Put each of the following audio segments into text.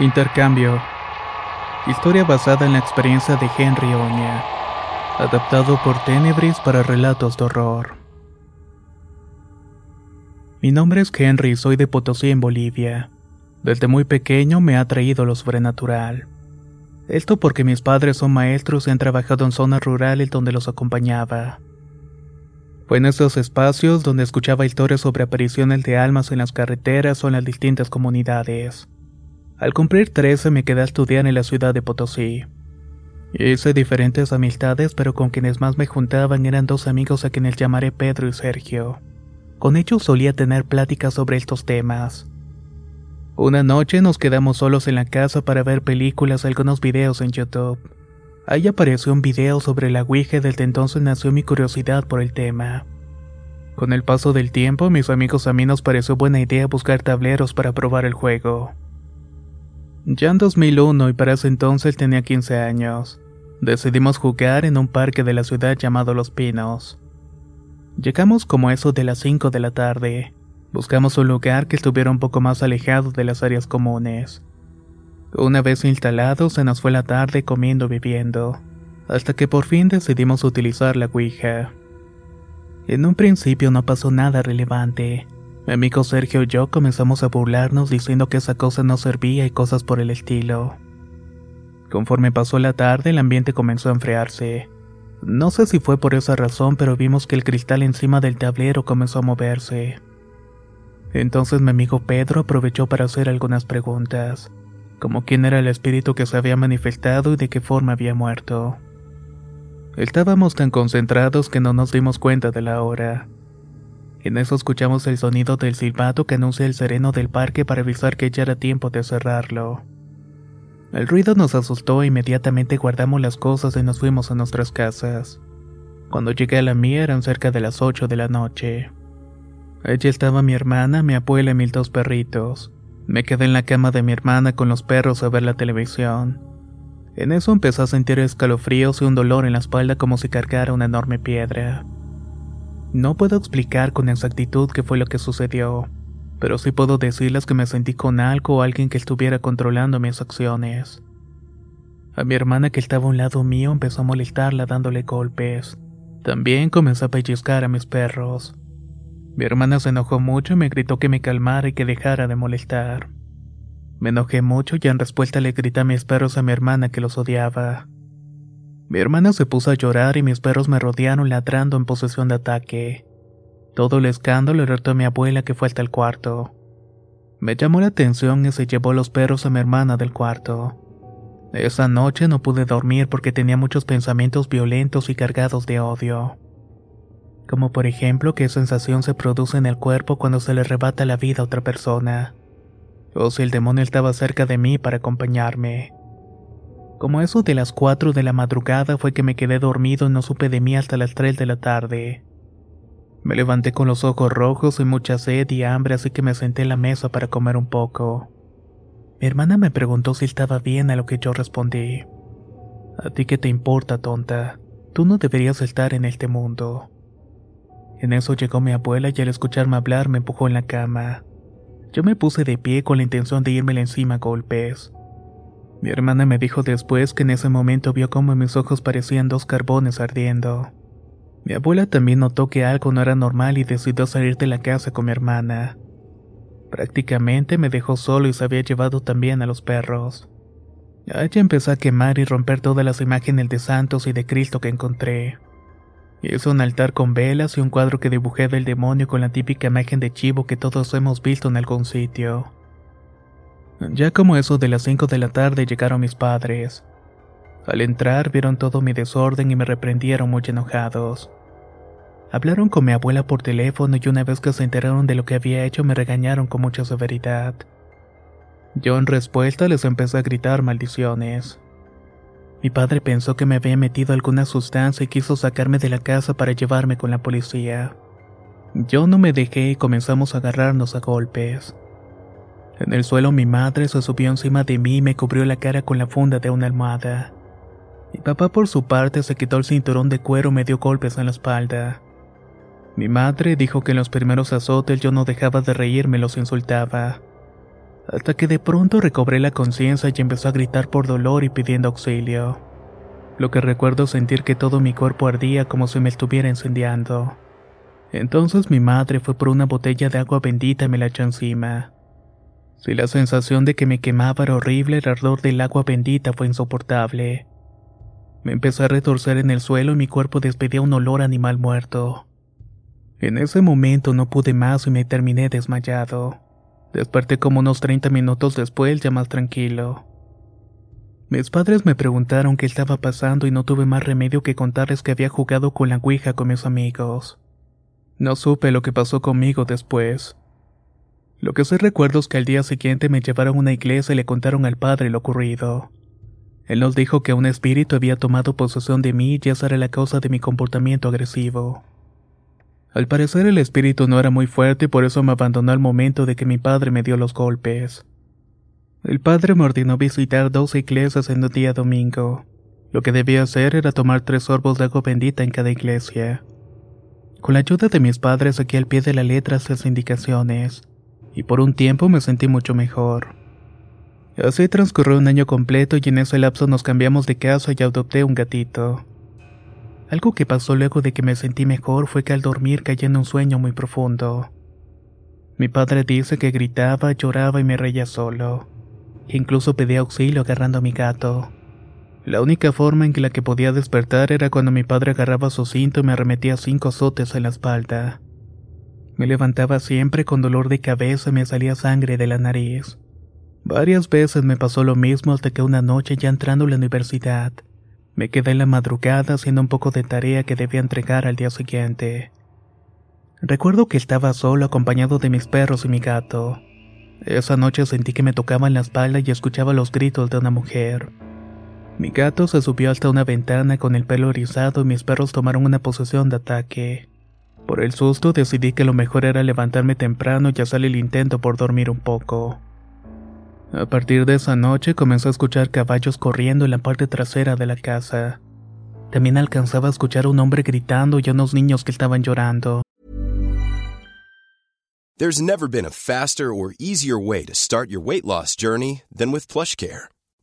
Intercambio. Historia basada en la experiencia de Henry Oña. Adaptado por Tenebris para relatos de horror. Mi nombre es Henry soy de Potosí en Bolivia. Desde muy pequeño me ha atraído lo sobrenatural. Esto porque mis padres son maestros y han trabajado en zonas rurales donde los acompañaba. Fue en esos espacios donde escuchaba historias sobre apariciones de almas en las carreteras o en las distintas comunidades. Al cumplir 13 me quedé a estudiar en la ciudad de Potosí. Hice diferentes amistades, pero con quienes más me juntaban eran dos amigos a quienes llamaré Pedro y Sergio. Con ellos solía tener pláticas sobre estos temas. Una noche nos quedamos solos en la casa para ver películas y algunos videos en YouTube. Ahí apareció un video sobre la Ouija y desde entonces nació mi curiosidad por el tema. Con el paso del tiempo, mis amigos a mí nos pareció buena idea buscar tableros para probar el juego. Ya en 2001 y para ese entonces tenía 15 años, decidimos jugar en un parque de la ciudad llamado Los Pinos. Llegamos como eso de las 5 de la tarde. Buscamos un lugar que estuviera un poco más alejado de las áreas comunes. Una vez instalados, se nos fue la tarde comiendo y bebiendo, hasta que por fin decidimos utilizar la Ouija. En un principio no pasó nada relevante. Mi amigo Sergio y yo comenzamos a burlarnos diciendo que esa cosa no servía y cosas por el estilo. Conforme pasó la tarde, el ambiente comenzó a enfriarse. No sé si fue por esa razón, pero vimos que el cristal encima del tablero comenzó a moverse. Entonces mi amigo Pedro aprovechó para hacer algunas preguntas, como quién era el espíritu que se había manifestado y de qué forma había muerto. Estábamos tan concentrados que no nos dimos cuenta de la hora. En eso escuchamos el sonido del silbato que anuncia el sereno del parque para avisar que ya era tiempo de cerrarlo. El ruido nos asustó e inmediatamente guardamos las cosas y nos fuimos a nuestras casas. Cuando llegué a la mía eran cerca de las 8 de la noche. Allí estaba mi hermana, mi abuela y mis dos perritos. Me quedé en la cama de mi hermana con los perros a ver la televisión. En eso empecé a sentir escalofríos y un dolor en la espalda como si cargara una enorme piedra. No puedo explicar con exactitud qué fue lo que sucedió, pero sí puedo decirles que me sentí con algo o alguien que estuviera controlando mis acciones. A mi hermana que estaba a un lado mío empezó a molestarla dándole golpes. También comenzó a pellizcar a mis perros. Mi hermana se enojó mucho y me gritó que me calmara y que dejara de molestar. Me enojé mucho y en respuesta le grité a mis perros a mi hermana que los odiaba. Mi hermana se puso a llorar y mis perros me rodearon ladrando en posesión de ataque. Todo el escándalo alertó a mi abuela que fue hasta el cuarto. Me llamó la atención y se llevó los perros a mi hermana del cuarto. Esa noche no pude dormir porque tenía muchos pensamientos violentos y cargados de odio. Como por ejemplo qué sensación se produce en el cuerpo cuando se le arrebata la vida a otra persona. O si el demonio estaba cerca de mí para acompañarme. Como eso de las 4 de la madrugada fue que me quedé dormido y no supe de mí hasta las 3 de la tarde. Me levanté con los ojos rojos y mucha sed y hambre, así que me senté en la mesa para comer un poco. Mi hermana me preguntó si estaba bien a lo que yo respondí. ¿A ti qué te importa, tonta? Tú no deberías estar en este mundo. En eso llegó mi abuela y al escucharme hablar me empujó en la cama. Yo me puse de pie con la intención de irme encima a golpes. Mi hermana me dijo después que en ese momento vio cómo mis ojos parecían dos carbones ardiendo. Mi abuela también notó que algo no era normal y decidió salir de la casa con mi hermana. Prácticamente me dejó solo y se había llevado también a los perros. Ella empezó a quemar y romper todas las imágenes de santos y de Cristo que encontré. Hizo un altar con velas y un cuadro que dibujé del demonio con la típica imagen de chivo que todos hemos visto en algún sitio. Ya como eso de las 5 de la tarde llegaron mis padres. Al entrar vieron todo mi desorden y me reprendieron muy enojados. Hablaron con mi abuela por teléfono y una vez que se enteraron de lo que había hecho me regañaron con mucha severidad. Yo en respuesta les empecé a gritar maldiciones. Mi padre pensó que me había metido alguna sustancia y quiso sacarme de la casa para llevarme con la policía. Yo no me dejé y comenzamos a agarrarnos a golpes. En el suelo mi madre se subió encima de mí y me cubrió la cara con la funda de una almohada. Mi papá por su parte se quitó el cinturón de cuero y me dio golpes en la espalda. Mi madre dijo que en los primeros azotes yo no dejaba de reírme y los insultaba. Hasta que de pronto recobré la conciencia y empezó a gritar por dolor y pidiendo auxilio. Lo que recuerdo sentir que todo mi cuerpo ardía como si me estuviera incendiando. Entonces mi madre fue por una botella de agua bendita y me la echó encima. Si la sensación de que me quemaba era horrible, el ardor del agua bendita fue insoportable. Me empecé a retorcer en el suelo y mi cuerpo despedía un olor animal muerto. En ese momento no pude más y me terminé desmayado. Desperté como unos 30 minutos después ya más tranquilo. Mis padres me preguntaron qué estaba pasando y no tuve más remedio que contarles que había jugado con la Ouija con mis amigos. No supe lo que pasó conmigo después. Lo que sí recuerdo es que al día siguiente me llevaron a una iglesia y le contaron al padre lo ocurrido. Él nos dijo que un espíritu había tomado posesión de mí y esa era la causa de mi comportamiento agresivo. Al parecer el espíritu no era muy fuerte y por eso me abandonó al momento de que mi padre me dio los golpes. El padre me ordenó visitar dos iglesias en un día domingo. Lo que debía hacer era tomar tres sorbos de agua bendita en cada iglesia. Con la ayuda de mis padres saqué al pie de la letra esas indicaciones, y por un tiempo me sentí mucho mejor. Así transcurrió un año completo y en ese lapso nos cambiamos de casa y adopté un gatito. Algo que pasó luego de que me sentí mejor fue que al dormir caí en un sueño muy profundo. Mi padre dice que gritaba, lloraba y me reía solo. Incluso pedía auxilio agarrando a mi gato. La única forma en que la que podía despertar era cuando mi padre agarraba su cinto y me arremetía cinco azotes en la espalda. Me levantaba siempre con dolor de cabeza y me salía sangre de la nariz. Varias veces me pasó lo mismo hasta que una noche ya entrando a la universidad, me quedé en la madrugada haciendo un poco de tarea que debía entregar al día siguiente. Recuerdo que estaba solo acompañado de mis perros y mi gato. Esa noche sentí que me tocaban la espalda y escuchaba los gritos de una mujer. Mi gato se subió hasta una ventana con el pelo erizado y mis perros tomaron una posesión de ataque. Por el susto decidí que lo mejor era levantarme temprano y hacer el intento por dormir un poco. A partir de esa noche comenzó a escuchar caballos corriendo en la parte trasera de la casa. También alcanzaba a escuchar a un hombre gritando y a unos niños que estaban llorando. There's never been a faster or easier way to start your weight loss journey than with PlushCare.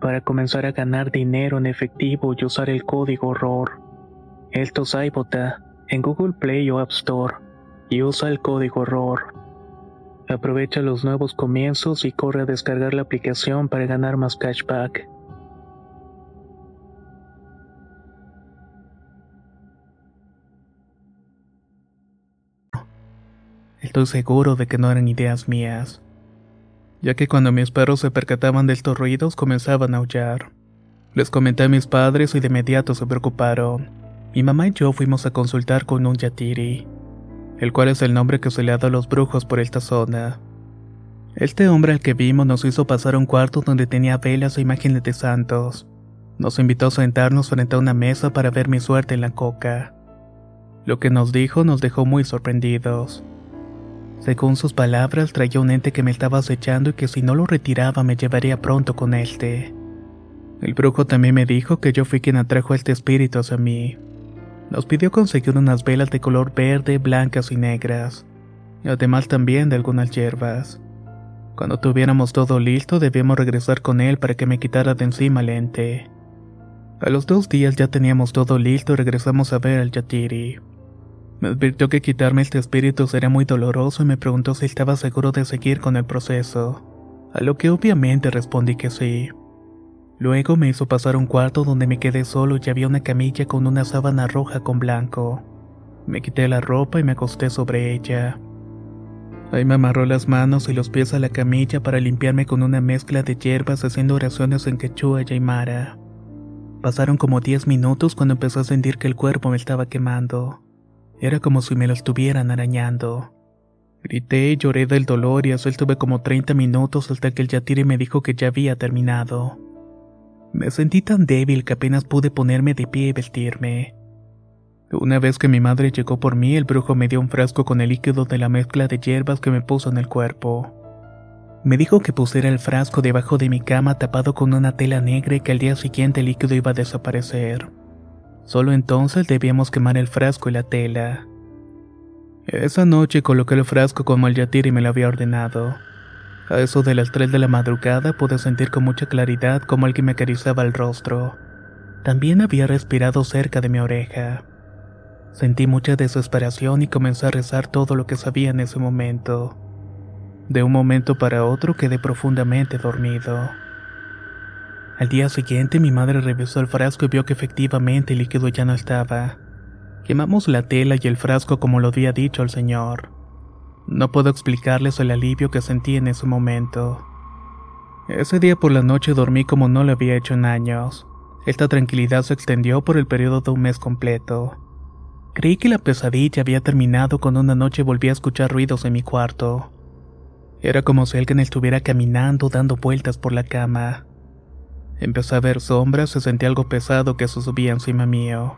para comenzar a ganar dinero en efectivo y usar el código ROR. Esto es iBota en Google Play o App Store y usa el código ROR. Aprovecha los nuevos comienzos y corre a descargar la aplicación para ganar más cashback. Estoy seguro de que no eran ideas mías, ya que cuando mis perros se percataban de estos ruidos comenzaban a aullar. Les comenté a mis padres y de inmediato se preocuparon. Mi mamá y yo fuimos a consultar con un yatiri el cual es el nombre que se le ha dado a los brujos por esta zona. Este hombre al que vimos nos hizo pasar a un cuarto donde tenía velas e imágenes de santos. Nos invitó a sentarnos frente a una mesa para ver mi suerte en la coca. Lo que nos dijo nos dejó muy sorprendidos. Según sus palabras, traía un ente que me estaba acechando y que si no lo retiraba me llevaría pronto con este. El brujo también me dijo que yo fui quien atrajo a este espíritu hacia mí. Nos pidió conseguir unas velas de color verde, blancas y negras, además también de algunas hierbas. Cuando tuviéramos todo listo, debíamos regresar con él para que me quitara de encima el ente. A los dos días ya teníamos todo listo y regresamos a ver al Yatiri. Me advirtió que quitarme este espíritu sería muy doloroso y me preguntó si estaba seguro de seguir con el proceso, a lo que obviamente respondí que sí. Luego me hizo pasar un cuarto donde me quedé solo y había una camilla con una sábana roja con blanco. Me quité la ropa y me acosté sobre ella. Ahí me amarró las manos y los pies a la camilla para limpiarme con una mezcla de hierbas haciendo oraciones en quechua y aymara. Pasaron como 10 minutos cuando empecé a sentir que el cuerpo me estaba quemando. Era como si me lo estuvieran arañando. Grité y lloré del dolor y así estuve como 30 minutos hasta que el yatiri me dijo que ya había terminado. Me sentí tan débil que apenas pude ponerme de pie y vestirme. Una vez que mi madre llegó por mí, el brujo me dio un frasco con el líquido de la mezcla de hierbas que me puso en el cuerpo. Me dijo que pusiera el frasco debajo de mi cama tapado con una tela negra y que al día siguiente el líquido iba a desaparecer. Solo entonces debíamos quemar el frasco y la tela. Esa noche coloqué el frasco como el yatiri me lo había ordenado. A eso de las 3 de la madrugada pude sentir con mucha claridad como alguien me acariciaba el rostro. También había respirado cerca de mi oreja. Sentí mucha desesperación y comencé a rezar todo lo que sabía en ese momento. De un momento para otro quedé profundamente dormido. Al día siguiente mi madre revisó el frasco y vio que efectivamente el líquido ya no estaba. Quemamos la tela y el frasco como lo había dicho el señor. No puedo explicarles el alivio que sentí en ese momento. Ese día por la noche dormí como no lo había hecho en años. Esta tranquilidad se extendió por el periodo de un mes completo. Creí que la pesadilla había terminado cuando una noche volví a escuchar ruidos en mi cuarto. Era como si alguien estuviera caminando dando vueltas por la cama. Empecé a ver sombras y sentí algo pesado que se subía encima mío.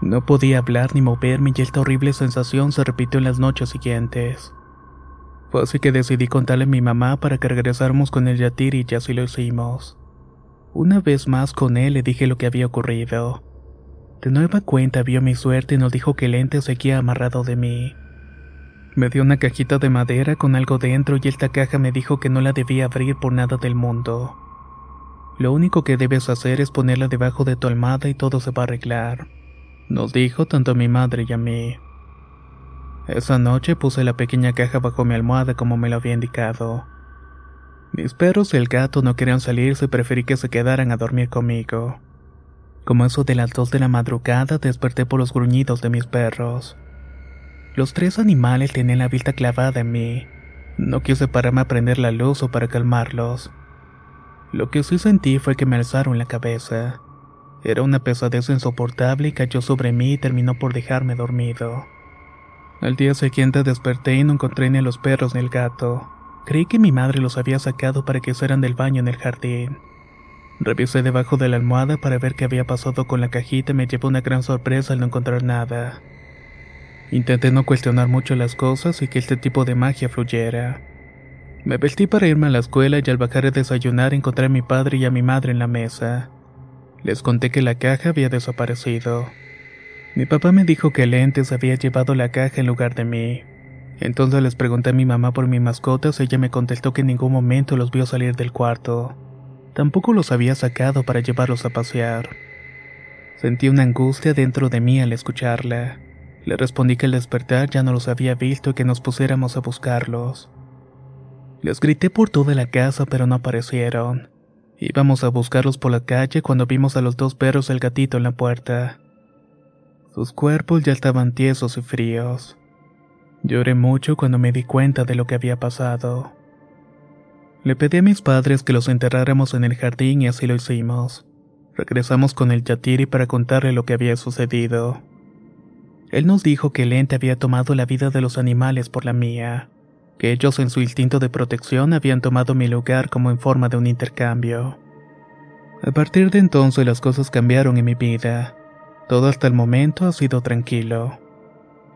No podía hablar ni moverme y esta horrible sensación se repitió en las noches siguientes. Fue así que decidí contarle a mi mamá para que regresáramos con el yatiri y así lo hicimos. Una vez más con él le dije lo que había ocurrido. De nueva cuenta vio mi suerte y nos dijo que el ente seguía amarrado de mí. Me dio una cajita de madera con algo dentro y esta caja me dijo que no la debía abrir por nada del mundo. Lo único que debes hacer es ponerla debajo de tu almohada y todo se va a arreglar. Nos dijo tanto mi madre y a mí. Esa noche puse la pequeña caja bajo mi almohada como me lo había indicado. Mis perros y el gato no querían salirse y preferí que se quedaran a dormir conmigo. Como eso de las dos de la madrugada desperté por los gruñidos de mis perros. Los tres animales tenían la vista clavada en mí. No quise pararme a prender la luz o para calmarlos. Lo que sí sentí fue que me alzaron la cabeza. Era una pesadez insoportable y cayó sobre mí y terminó por dejarme dormido. Al día siguiente desperté y no encontré ni a los perros ni el gato. Creí que mi madre los había sacado para que hicieran del baño en el jardín. Revisé debajo de la almohada para ver qué había pasado con la cajita y me llevó una gran sorpresa al no encontrar nada. Intenté no cuestionar mucho las cosas y que este tipo de magia fluyera. Me vestí para irme a la escuela y al bajar a desayunar encontré a mi padre y a mi madre en la mesa. Les conté que la caja había desaparecido. Mi papá me dijo que el ente había llevado la caja en lugar de mí. Entonces les pregunté a mi mamá por mis mascotas y ella me contestó que en ningún momento los vio salir del cuarto. Tampoco los había sacado para llevarlos a pasear. Sentí una angustia dentro de mí al escucharla. Le respondí que al despertar ya no los había visto y que nos pusiéramos a buscarlos. Les grité por toda la casa pero no aparecieron. Íbamos a buscarlos por la calle cuando vimos a los dos perros y el gatito en la puerta. Sus cuerpos ya estaban tiesos y fríos. Lloré mucho cuando me di cuenta de lo que había pasado. Le pedí a mis padres que los enterráramos en el jardín y así lo hicimos. Regresamos con el Yatiri para contarle lo que había sucedido. Él nos dijo que el ente había tomado la vida de los animales por la mía, que ellos en su instinto de protección habían tomado mi lugar como en forma de un intercambio. A partir de entonces las cosas cambiaron en mi vida. Todo hasta el momento ha sido tranquilo.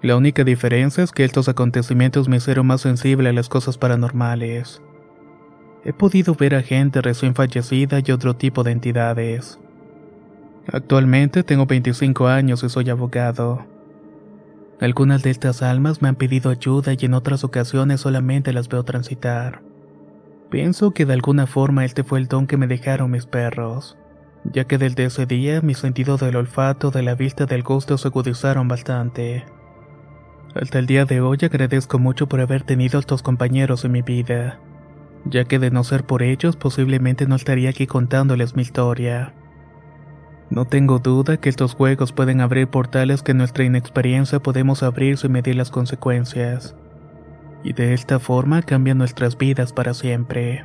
La única diferencia es que estos acontecimientos me hicieron más sensible a las cosas paranormales. He podido ver a gente recién fallecida y otro tipo de entidades. Actualmente tengo 25 años y soy abogado. Algunas de estas almas me han pedido ayuda y en otras ocasiones solamente las veo transitar. Pienso que de alguna forma este fue el don que me dejaron mis perros, ya que desde ese día mi sentido del olfato, de la vista, del gusto se agudizaron bastante. Hasta el día de hoy agradezco mucho por haber tenido estos compañeros en mi vida, ya que de no ser por ellos posiblemente no estaría aquí contándoles mi historia. No tengo duda que estos juegos pueden abrir portales que nuestra inexperiencia podemos abrir sin medir las consecuencias. Y de esta forma cambian nuestras vidas para siempre.